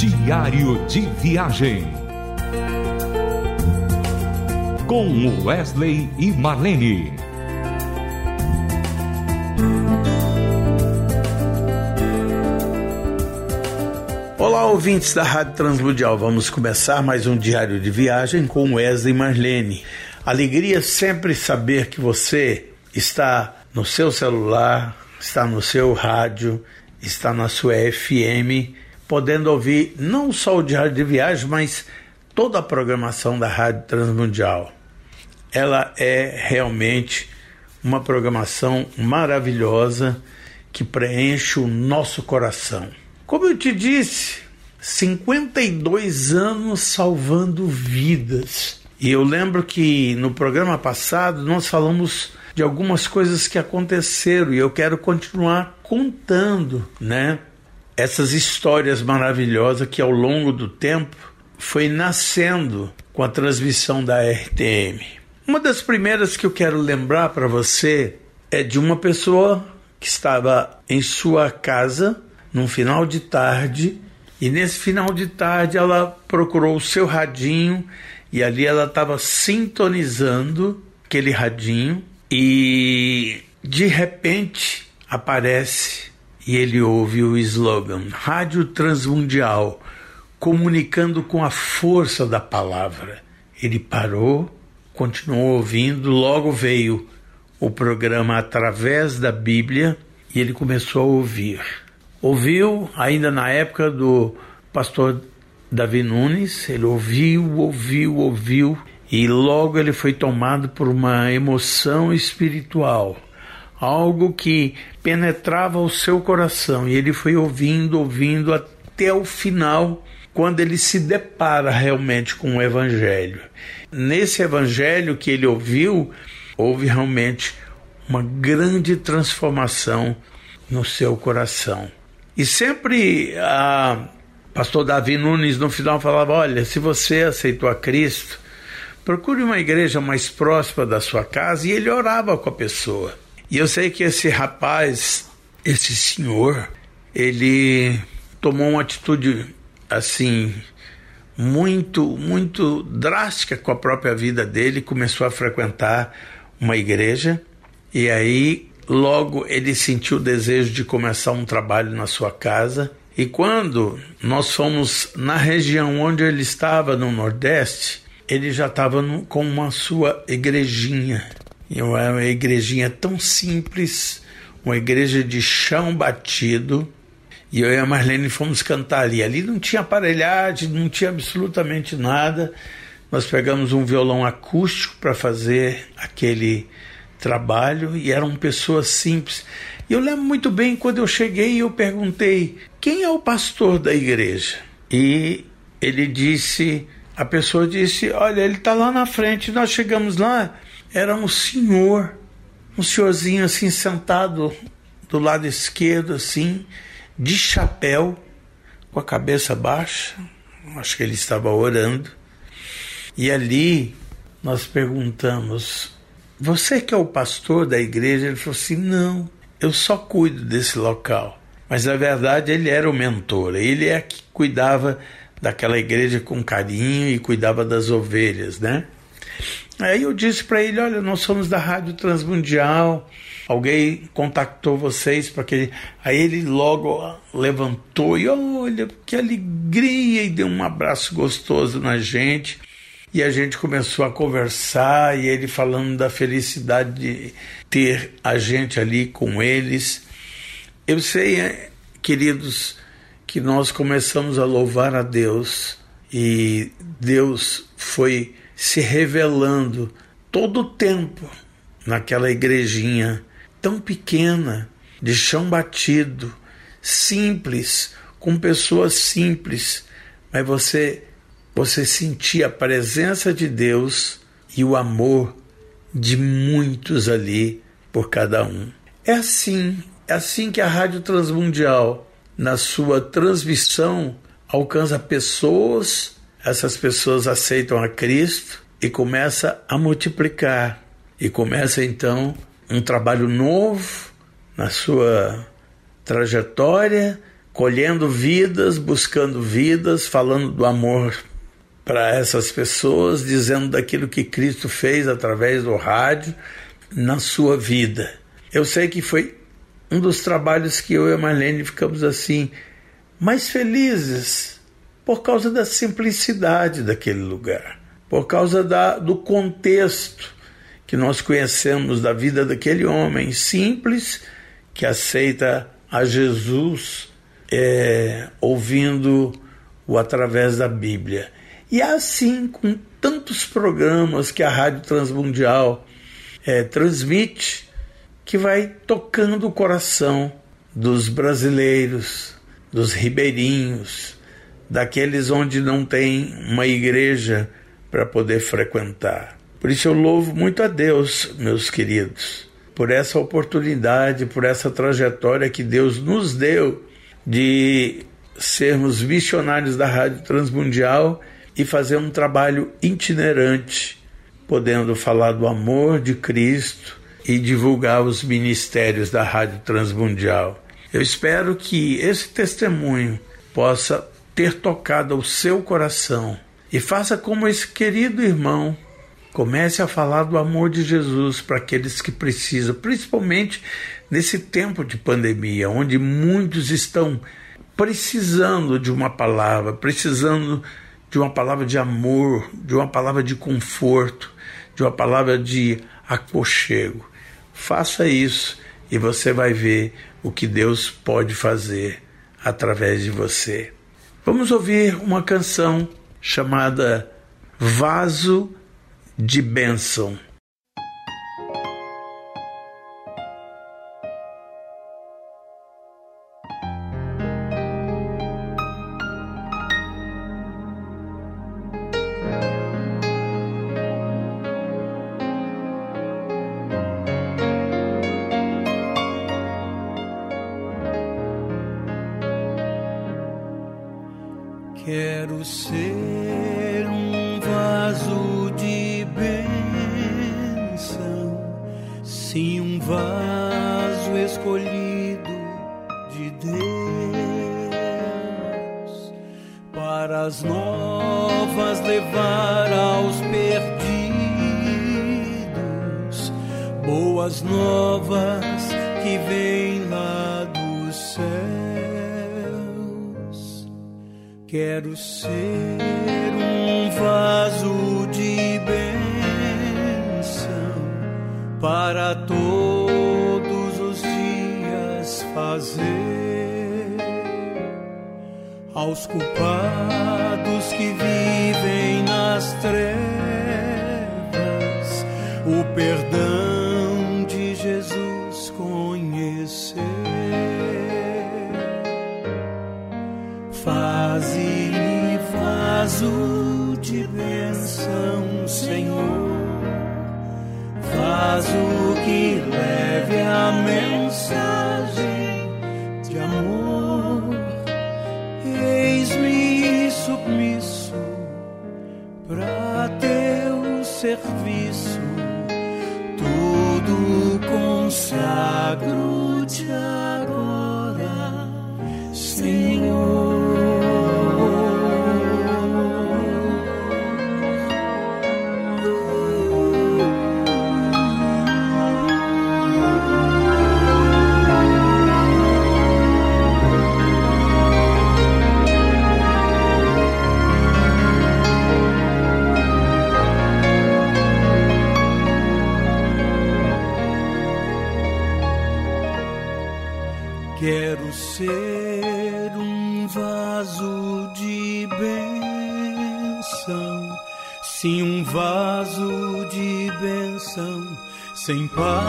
Diário de Viagem. Com Wesley e Marlene. Olá, ouvintes da Rádio Transmundial. Vamos começar mais um diário de viagem com Wesley e Marlene. Alegria sempre saber que você está no seu celular, está no seu rádio, está na sua FM, podendo ouvir não só o diário de viagem, mas toda a programação da Rádio Transmundial. Ela é realmente uma programação maravilhosa que preenche o nosso coração. Como eu te disse, 52 anos salvando vidas. E eu lembro que no programa passado nós falamos de algumas coisas que aconteceram e eu quero continuar contando, né? Essas histórias maravilhosas que ao longo do tempo foi nascendo com a transmissão da RTM. Uma das primeiras que eu quero lembrar para você é de uma pessoa que estava em sua casa num final de tarde, e nesse final de tarde ela procurou o seu radinho e ali ela estava sintonizando aquele radinho e de repente aparece e ele ouve o slogan Rádio Transmundial, comunicando com a força da palavra. Ele parou, continuou ouvindo, logo veio o programa através da Bíblia e ele começou a ouvir ouviu ainda na época do pastor Davi Nunes, ele ouviu, ouviu, ouviu e logo ele foi tomado por uma emoção espiritual, algo que penetrava o seu coração e ele foi ouvindo, ouvindo até o final, quando ele se depara realmente com o evangelho. Nesse evangelho que ele ouviu, houve realmente uma grande transformação no seu coração. E sempre a pastor Davi Nunes no final falava: olha, se você aceitou a Cristo, procure uma igreja mais próxima da sua casa. E ele orava com a pessoa. E eu sei que esse rapaz, esse senhor, ele tomou uma atitude assim muito, muito drástica com a própria vida dele, começou a frequentar uma igreja e aí Logo, ele sentiu o desejo de começar um trabalho na sua casa. E quando nós fomos na região onde ele estava, no Nordeste, ele já estava com uma sua igrejinha. E uma igrejinha tão simples, uma igreja de chão batido. E eu e a Marlene fomos cantar ali. Ali não tinha aparelhagem, não tinha absolutamente nada. Nós pegamos um violão acústico para fazer aquele trabalho e eram pessoas simples. E eu lembro muito bem quando eu cheguei e eu perguntei: quem é o pastor da igreja? E ele disse: a pessoa disse: olha, ele está lá na frente. Nós chegamos lá, era um senhor, um senhorzinho assim sentado do lado esquerdo, assim, de chapéu, com a cabeça baixa. Acho que ele estava orando. E ali nós perguntamos: você que é o pastor da igreja? Ele falou assim: Não, eu só cuido desse local. Mas na verdade ele era o mentor, ele é que cuidava daquela igreja com carinho e cuidava das ovelhas, né? Aí eu disse para ele: Olha, nós somos da Rádio Transmundial. Alguém contactou vocês para que. Aí ele logo levantou e olha, que alegria! E deu um abraço gostoso na gente. E a gente começou a conversar e ele falando da felicidade de ter a gente ali com eles. Eu sei, é, queridos, que nós começamos a louvar a Deus e Deus foi se revelando todo o tempo naquela igrejinha tão pequena, de chão batido, simples, com pessoas simples, mas você você sentia a presença de Deus e o amor de muitos ali por cada um. É assim, é assim que a Rádio Transmundial, na sua transmissão, alcança pessoas, essas pessoas aceitam a Cristo e começa a multiplicar. E começa então um trabalho novo na sua trajetória colhendo vidas, buscando vidas, falando do amor para essas pessoas, dizendo daquilo que Cristo fez através do rádio na sua vida. Eu sei que foi um dos trabalhos que eu e a Marlene ficamos assim mais felizes por causa da simplicidade daquele lugar, por causa da, do contexto que nós conhecemos da vida daquele homem simples que aceita a Jesus é, ouvindo-o através da Bíblia. E é assim com tantos programas que a Rádio Transmundial é, transmite, que vai tocando o coração dos brasileiros, dos ribeirinhos, daqueles onde não tem uma igreja para poder frequentar. Por isso eu louvo muito a Deus, meus queridos, por essa oportunidade, por essa trajetória que Deus nos deu de sermos missionários da Rádio Transmundial e fazer um trabalho itinerante, podendo falar do amor de Cristo e divulgar os ministérios da Rádio Transmundial. Eu espero que esse testemunho possa ter tocado o seu coração e faça como esse querido irmão comece a falar do amor de Jesus para aqueles que precisam, principalmente nesse tempo de pandemia, onde muitos estão precisando de uma palavra, precisando de uma palavra de amor, de uma palavra de conforto, de uma palavra de aconchego. Faça isso e você vai ver o que Deus pode fazer através de você. Vamos ouvir uma canção chamada Vaso de Bênção. Quero ser um vaso de bênção, sim, um vaso escolhido de Deus, para as novas levar aos perdidos, boas novas que vêm Quero ser um vaso de bênção para todos os dias fazer aos culpados que vivem nas trevas o perdão de Jesus conhecer. Faze-me vaso de bênção, Senhor, vaso que leve a mensagem de amor. Eis-me submisso para teu serviço, tudo consagro-te agora, sim, um vaso de bênção sem par,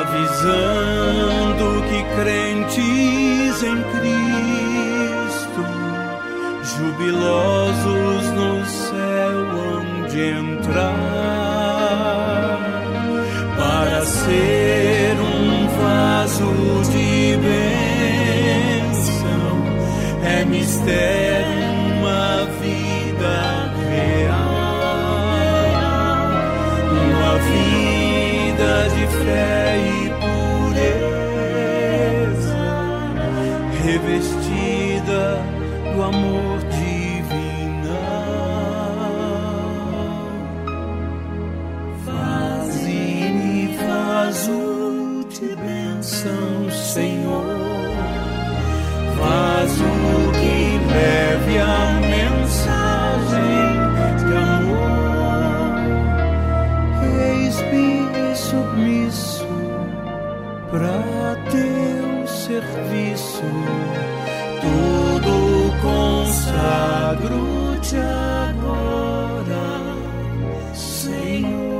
avisando que crentes em Cristo, jubilosos no céu hão de entrar para ser um vaso de bênção é mistério para teu serviço. Tudo consagro-te agora, Senhor.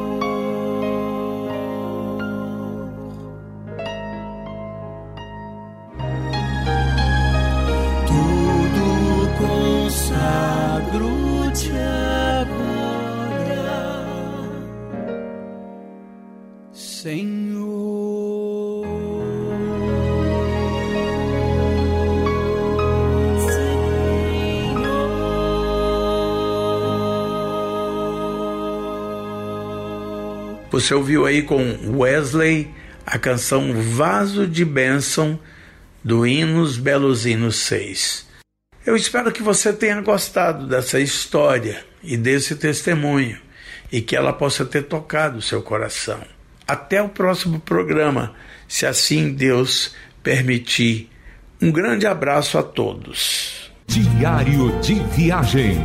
Você ouviu aí com Wesley a canção Vaso de Bênção do Hinos Belos Hinos 6. Eu espero que você tenha gostado dessa história e desse testemunho e que ela possa ter tocado o seu coração. Até o próximo programa, se assim Deus permitir. Um grande abraço a todos. Diário de Viagem